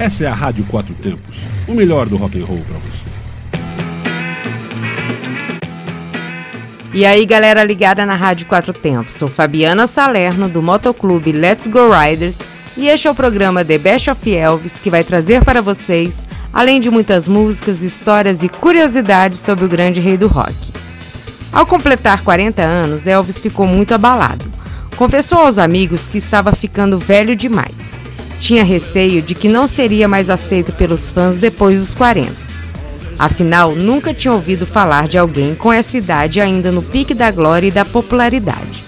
Essa é a Rádio Quatro Tempos, o melhor do rock and roll para você. E aí, galera ligada na Rádio Quatro Tempos. Sou Fabiana Salerno do Motoclube Let's Go Riders e este é o programa The Best of Elvis que vai trazer para vocês, além de muitas músicas, histórias e curiosidades sobre o grande rei do rock. Ao completar 40 anos, Elvis ficou muito abalado. Confessou aos amigos que estava ficando velho demais. Tinha receio de que não seria mais aceito pelos fãs depois dos 40 Afinal, nunca tinha ouvido falar de alguém com essa idade ainda no pique da glória e da popularidade.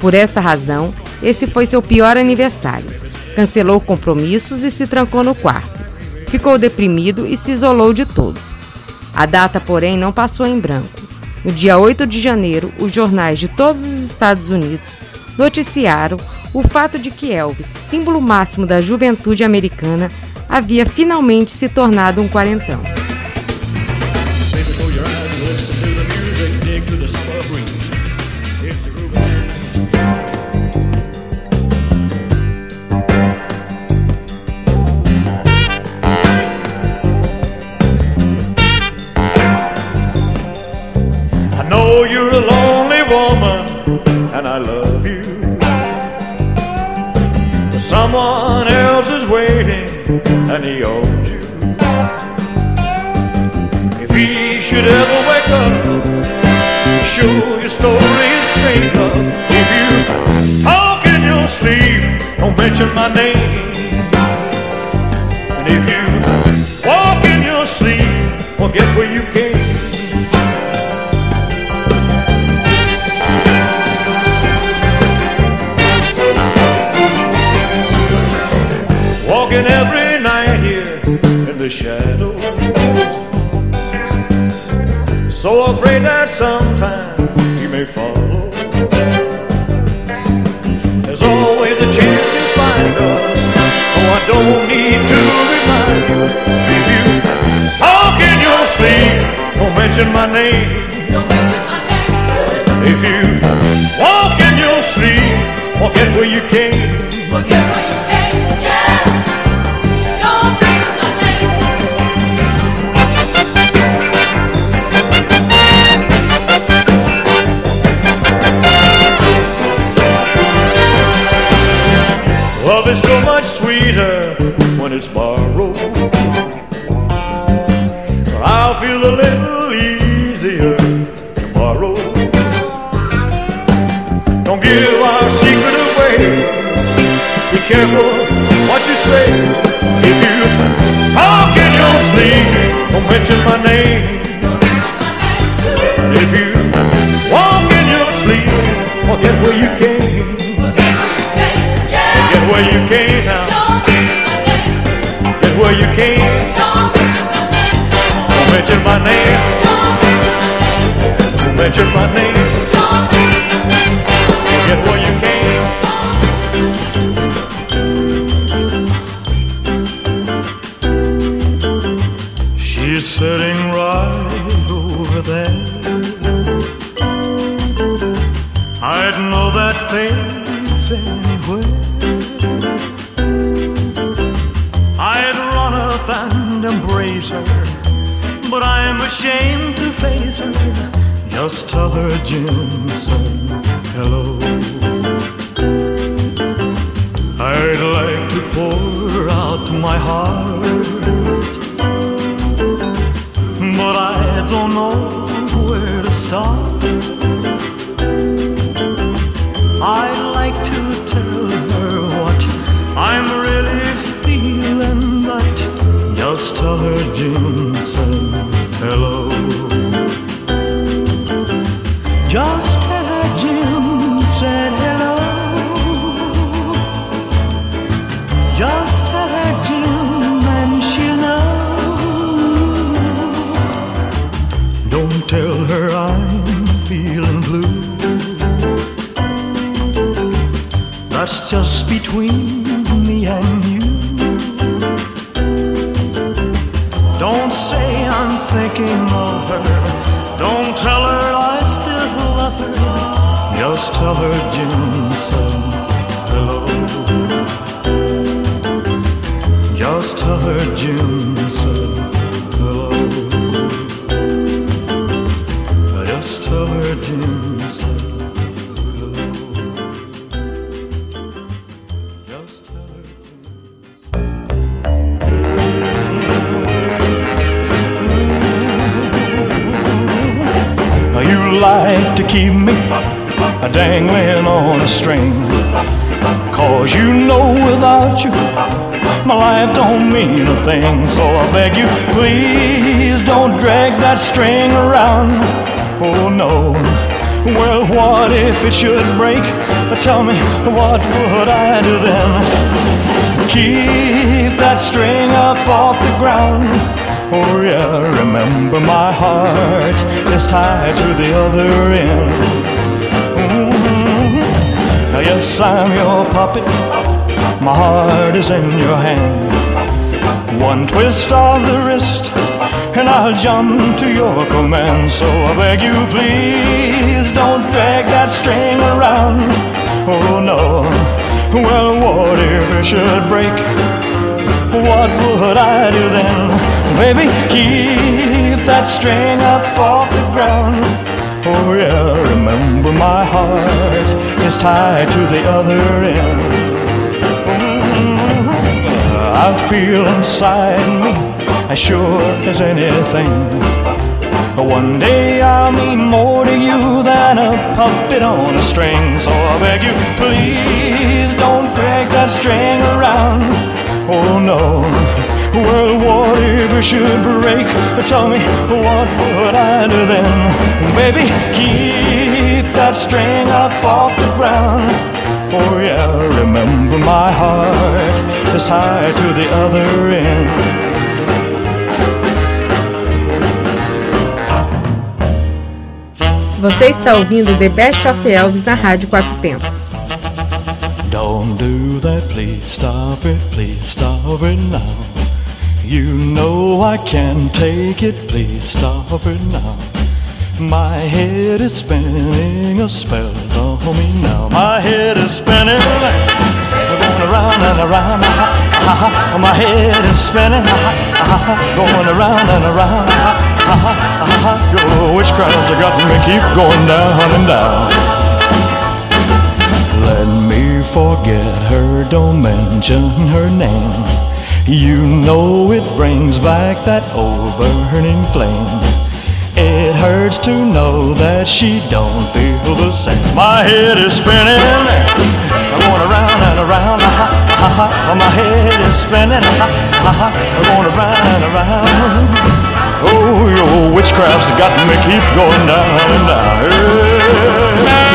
Por esta razão, esse foi seu pior aniversário. Cancelou compromissos e se trancou no quarto. Ficou deprimido e se isolou de todos. A data, porém, não passou em branco. No dia 8 de janeiro, os jornais de todos os Estados Unidos noticiaram o fato de que Elvis, símbolo máximo da juventude americana, havia finalmente se tornado um quarentão. My name. Don't mention my name. If you walk in your sleep, forget where you came. Careful what you say. If you talk in your sleep, don't mention my name. If you walk in your sleep, forget where you came Forget where you came now. Get where you came. Don't mention my name. Don't mention my name. Thing. So I beg you, please don't drag that string around. Oh no. Well, what if it should break? Tell me, what would I do then? Keep that string up off the ground. Oh yeah, remember my heart is tied to the other end. Mhm. Yes, I'm your puppet. My heart is in your hand. One twist of the wrist, and I'll jump to your command. So I beg you, please don't drag that string around. Oh no. Well, what if it should break? What would I do then? Baby, keep that string up off the ground. Oh yeah, remember my heart is tied to the other end. I feel inside me as sure as anything. But One day I'll mean more to you than a puppet on a string. So I beg you, please don't drag that string around. Oh no. Well, what if it should break? But tell me, what would I do then? Baby, keep that string up off the ground. Oh yeah, remember my heart is tied to the other end. Você está ouvindo The Best of Elvis na Rádio Quatro Tempos. Don't do that, please stop it, please stop it now. You know I can't take it, please stop it now. My head is spinning, a spell on me now. My head is spinning, going around and around. ah, ah. My head is spinning, ah, going around and around. Your witchcraft's got me keep going down and down. Let me forget her, don't mention her name. You know it brings back that old burning flame. Hurts to know that she don't feel the same. My head is spinning, I'm going around and around. ah, ah, ah. My head is spinning, ah, ah, ah. I'm going around and around. Oh, your witchcraft's got me keep going down and down. Hey.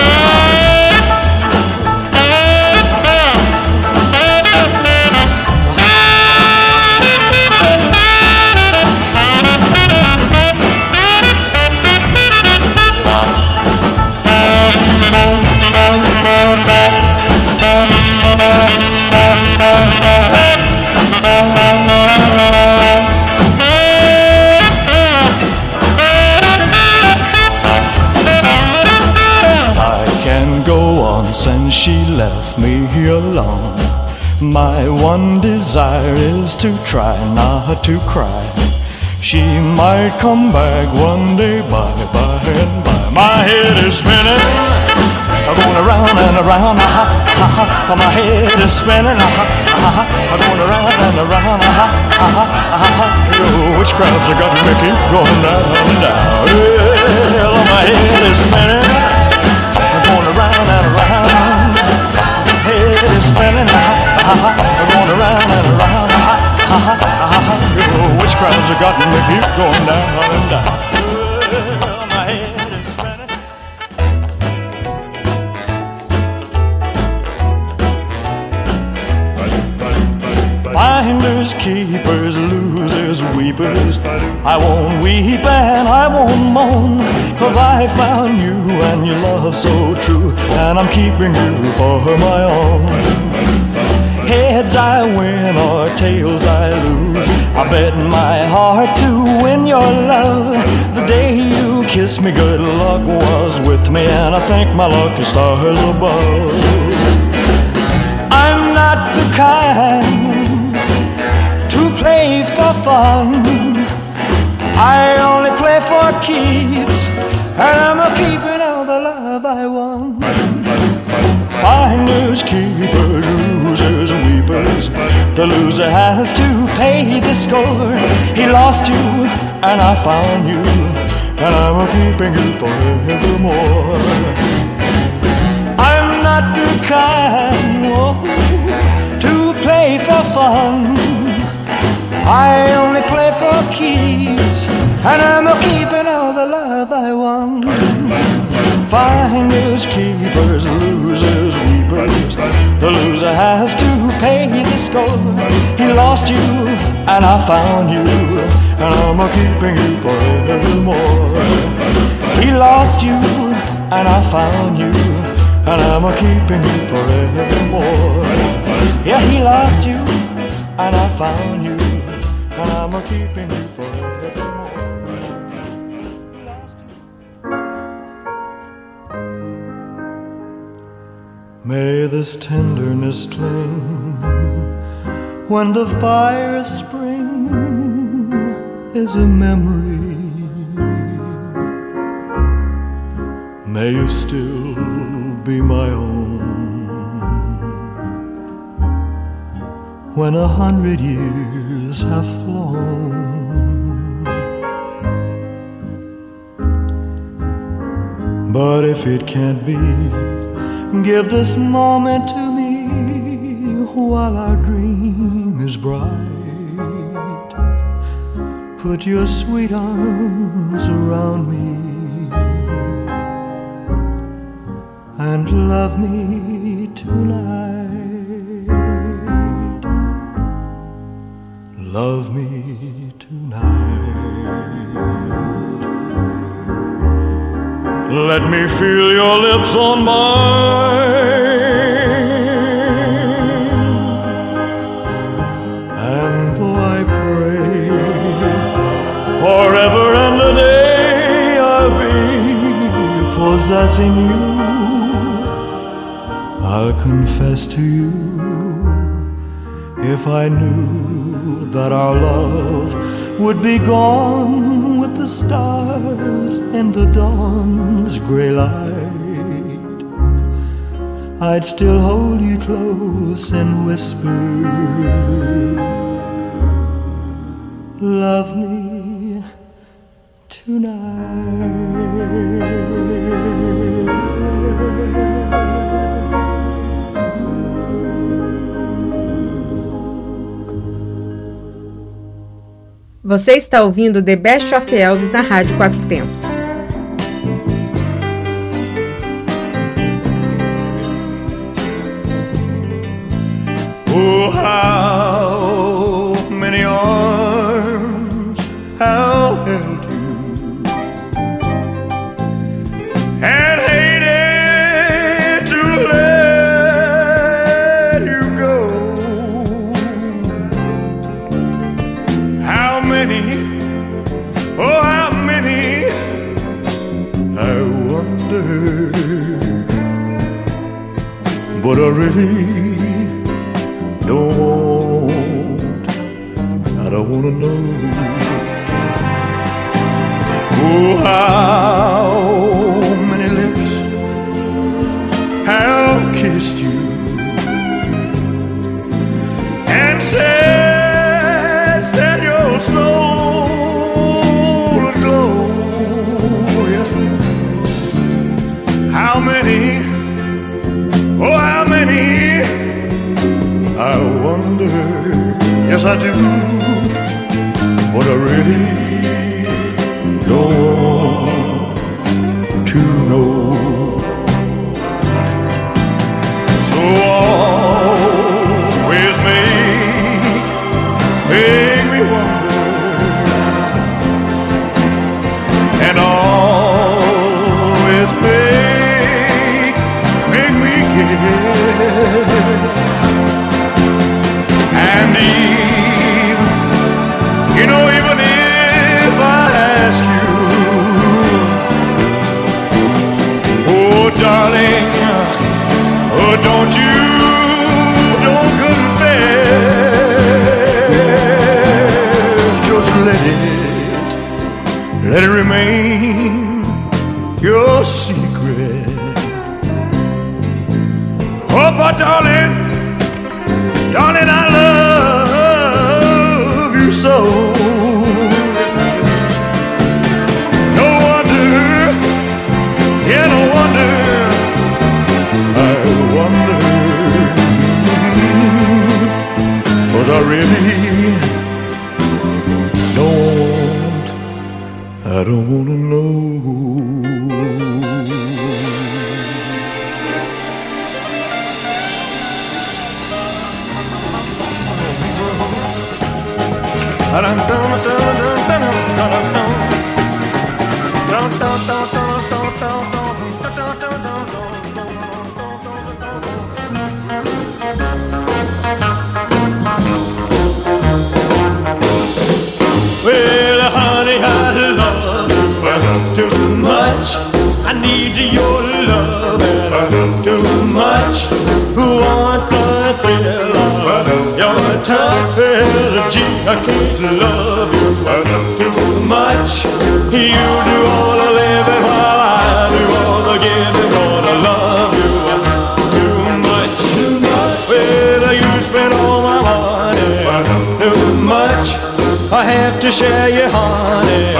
Since she left me here alone. My one desire is to try not to cry. She might come back one day by by and by. My head is spinning, going around and around. Ah, ah, my head is spinning, ah, ah, I'm going around and around. Ah, ah, ah, ah, your witchcraft's got me keep going down and down. Well, my head is spinning. I'm going around and around. my Head is spinning. Ah, ah, I'm going around and around. Ah, ah, ah, ah, ah. Your witchcraft's got me keep going down and down. Finders, keepers, losers, weepers. I won't weep and I won't moan. Cause I found you and your love so true. And I'm keeping you for my own. Heads I win or tails I lose. I bet my heart to win your love. The day you kissed me, good luck was with me. And I thank my lucky stars above. I'm not the kind play for fun. I only play for keeps, and I'm a keeping all the love I won. Finders, keepers, losers, weepers. The loser has to pay the score. He lost you, and I found you, and I'm a keeping you forevermore. I'm not the kind to play for fun. I only play for keeps, and I'm a keeping all the love I want. Finders, keepers, losers, weepers. The loser has to pay the score. He lost you, and I found you, and I'm a keeping you forevermore. He lost you, and I found you, and I'm a keeping you forevermore. Yeah, he lost you, and I found you, I'm keeping you forevermore. May this tenderness cling when the fire of spring is a memory. May you still be my own when a hundred years have flown. But if it can't be, Give this moment to me while our dream is bright. Put your sweet arms around me and love me tonight. Love me tonight. Let me feel your lips on mine. And though I pray forever and a day I'll be possessing you, I'll confess to you if I knew that our love would be gone with the stars and the dawn's gray light, I'd still hold you close and whisper, Love me Você está ouvindo The Best of Elvis na Rádio Quatro Tempos. But remain your secret. Oh, for darling, darling, I love you so. Need your love too much. Want the thrill of your tough energy. I can't love you too much. You to share you, honey,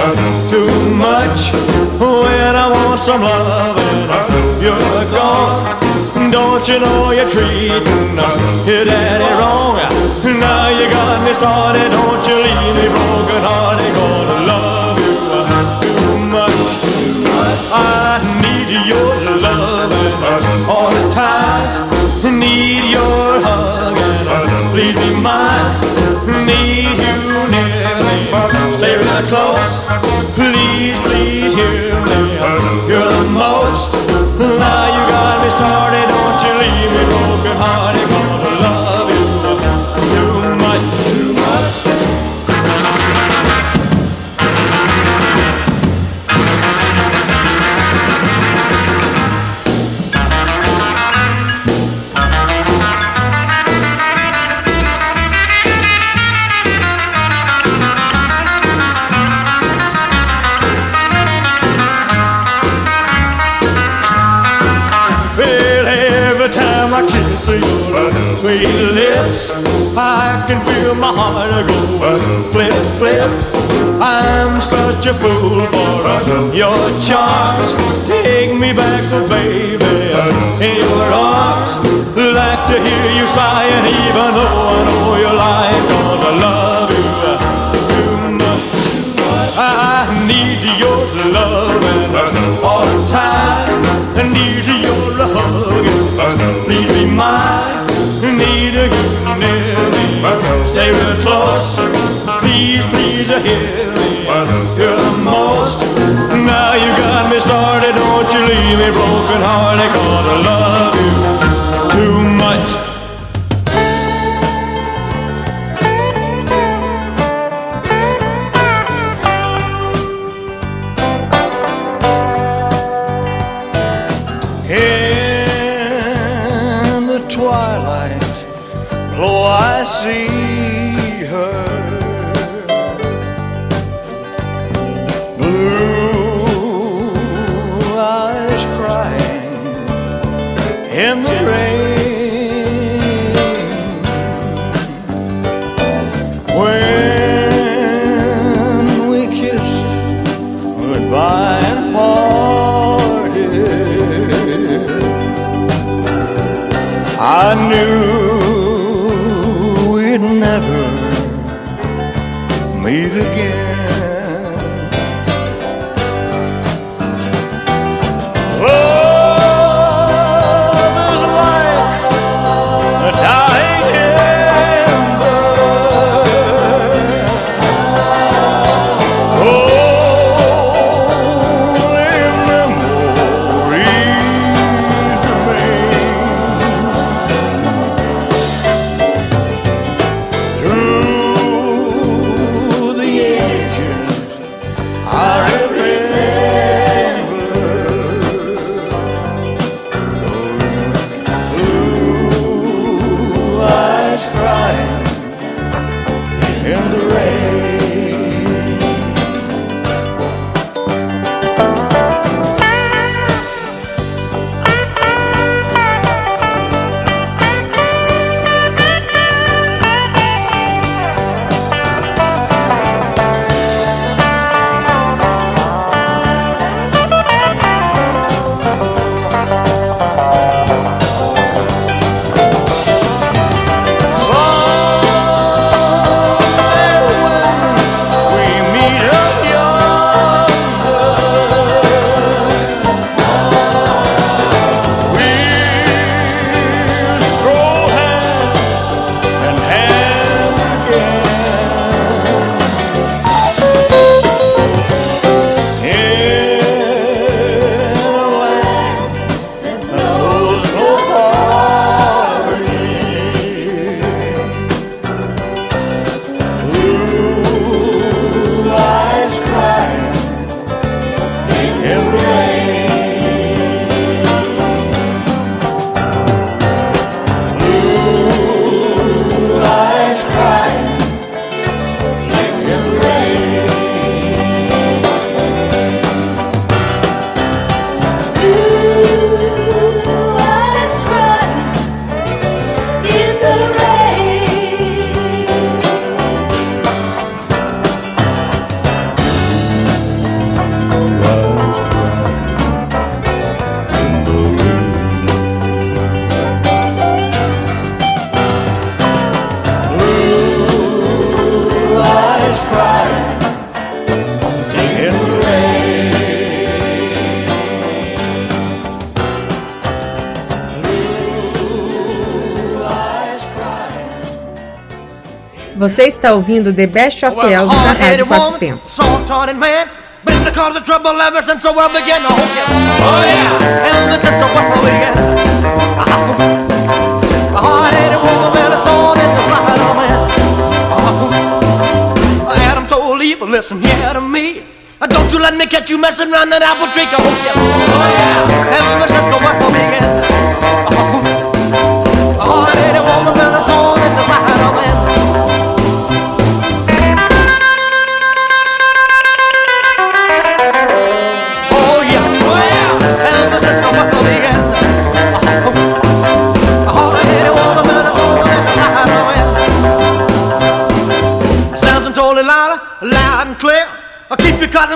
too much. When I want some loving, you're gone. Don't you know you're treating your daddy wrong? Now you got me started. Don't you leave me broken hearted. Close. Please, please lips, I can feel my heart go flip, flip. I'm such a fool for your charms. Take me back, oh baby, in your arms. Like to hear you sighing, even though I know you're lying. Gonna love you too much. I need your loving all the time. I need your hugging. Please be mine. Stay real close. Please, please hear me. You're the most. Now you got me started. Don't you leave me broken hearted. Gonna love you in the rain. Você está ouvindo The Best of Elvis na Rádio Quatro Tempos. been the cause of trouble ever since the world began. Oh yeah, oh yeah, ever since the world began. A hard-headed woman, been a thorn in the side of man. Uh, Adam told Eve, listen here to me. Uh, Don't you let me catch you messing around that apple tree. Oh yeah, oh yeah, ever since the world began.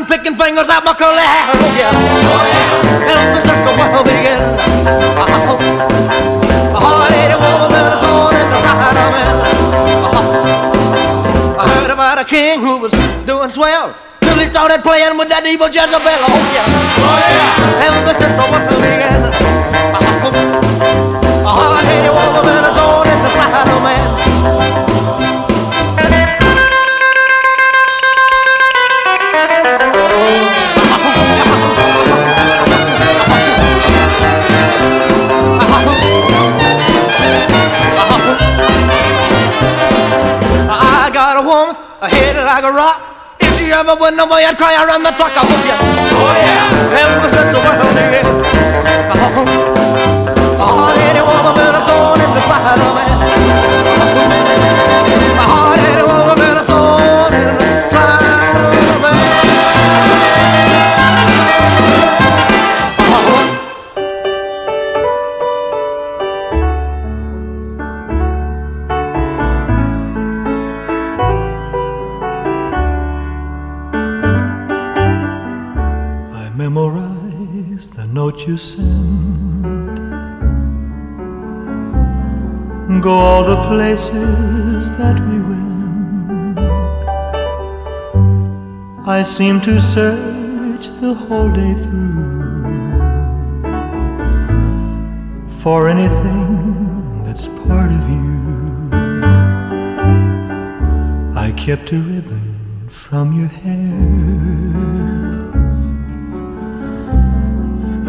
Picking fingers out my curly hair. Oh yeah, oh yeah, since the world began. A hard-headed woman, been a thorn in the side of man. I heard about a king who was doing swell till he started playing with that evil Jezebel. Oh yeah, oh yeah, since the world began. A like a rock. If she ever went nowhere, I'd cry around the clock. Oh, oh yeah, oh yeah, ever since the world began. A hard-headed woman, been a thorn in the side of man. Seem to search the whole day through for anything that's part of you. I kept a ribbon from your hair.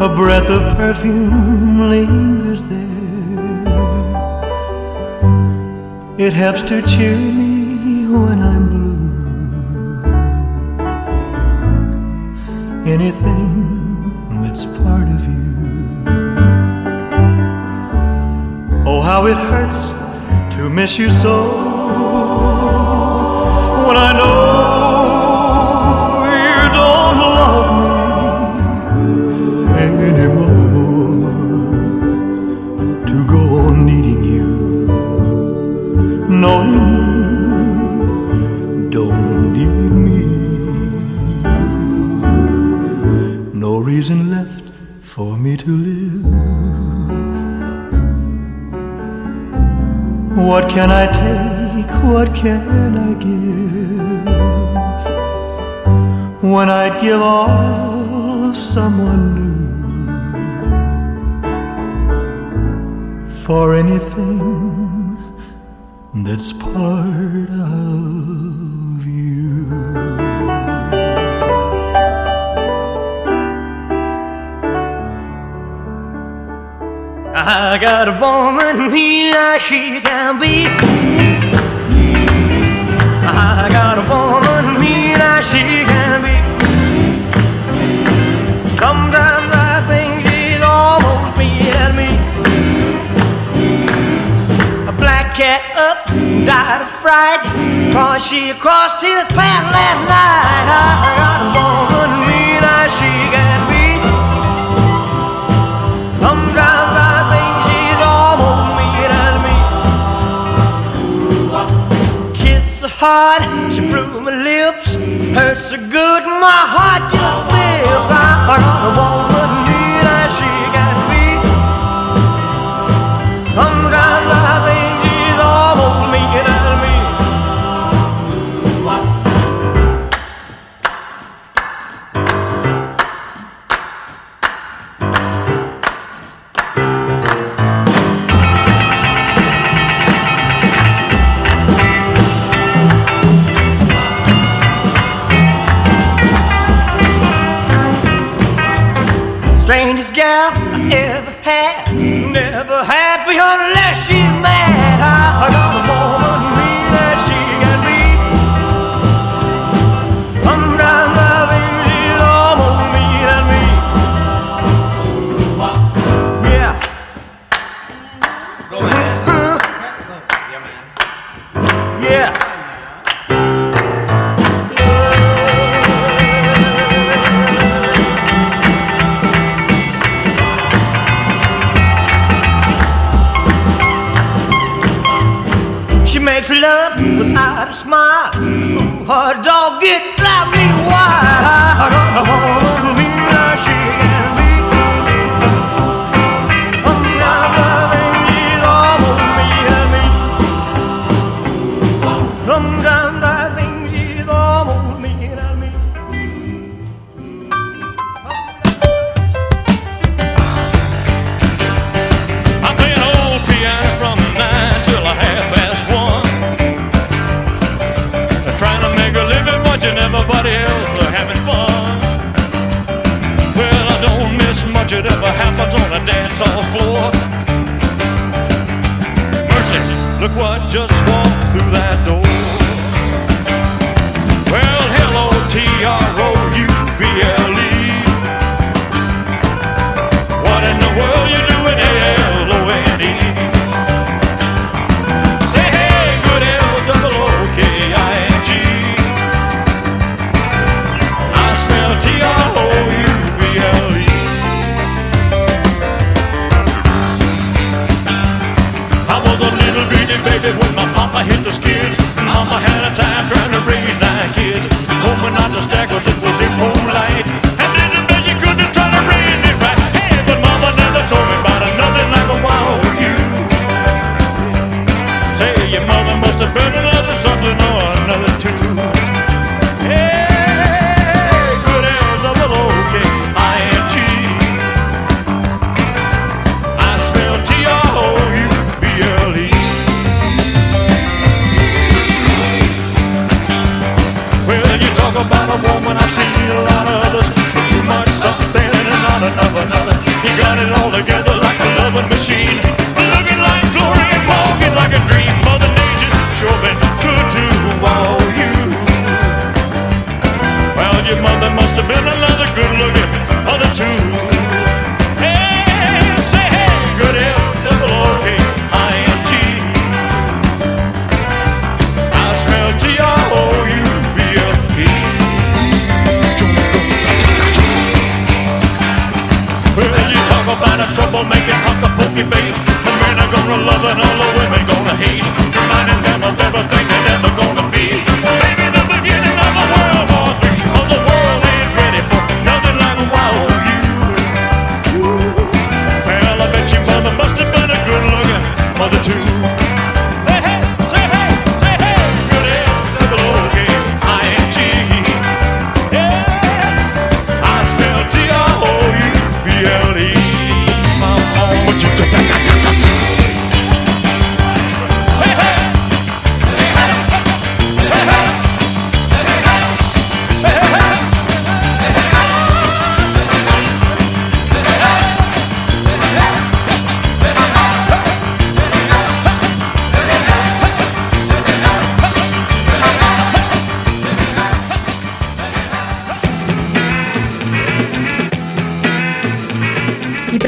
A breath of perfume lingers there. It helps to cheer me Anything that's part of you. Oh, how it hurts to miss you so. When I know can I take? What can I give? When I'd give all of someone new for anything that's part of I got a woman here, she can be. I got a woman she can be. Sometimes I think she's almost me. A black cat up, died of fright, cause she crossed his path last night. I got a woman here, she hard, she blew my lips. Hurts so good, my heart just flips. I got a yeah. Dance dance the floor. Mercy, look what just walked.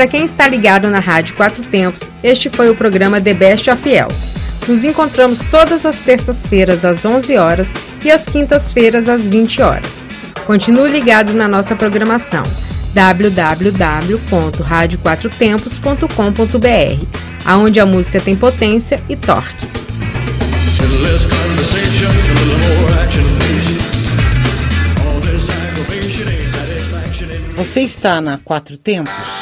Para quem está ligado na Rádio Quatro Tempos, este foi o programa The Best of Elves. Nos encontramos todas as terças-feiras às 11 horas e às quintas-feiras às 20 horas. Continue ligado na nossa programação www.radioquatrotempos.com.br, aonde a música tem potência e torque. Você está na Quatro Tempos?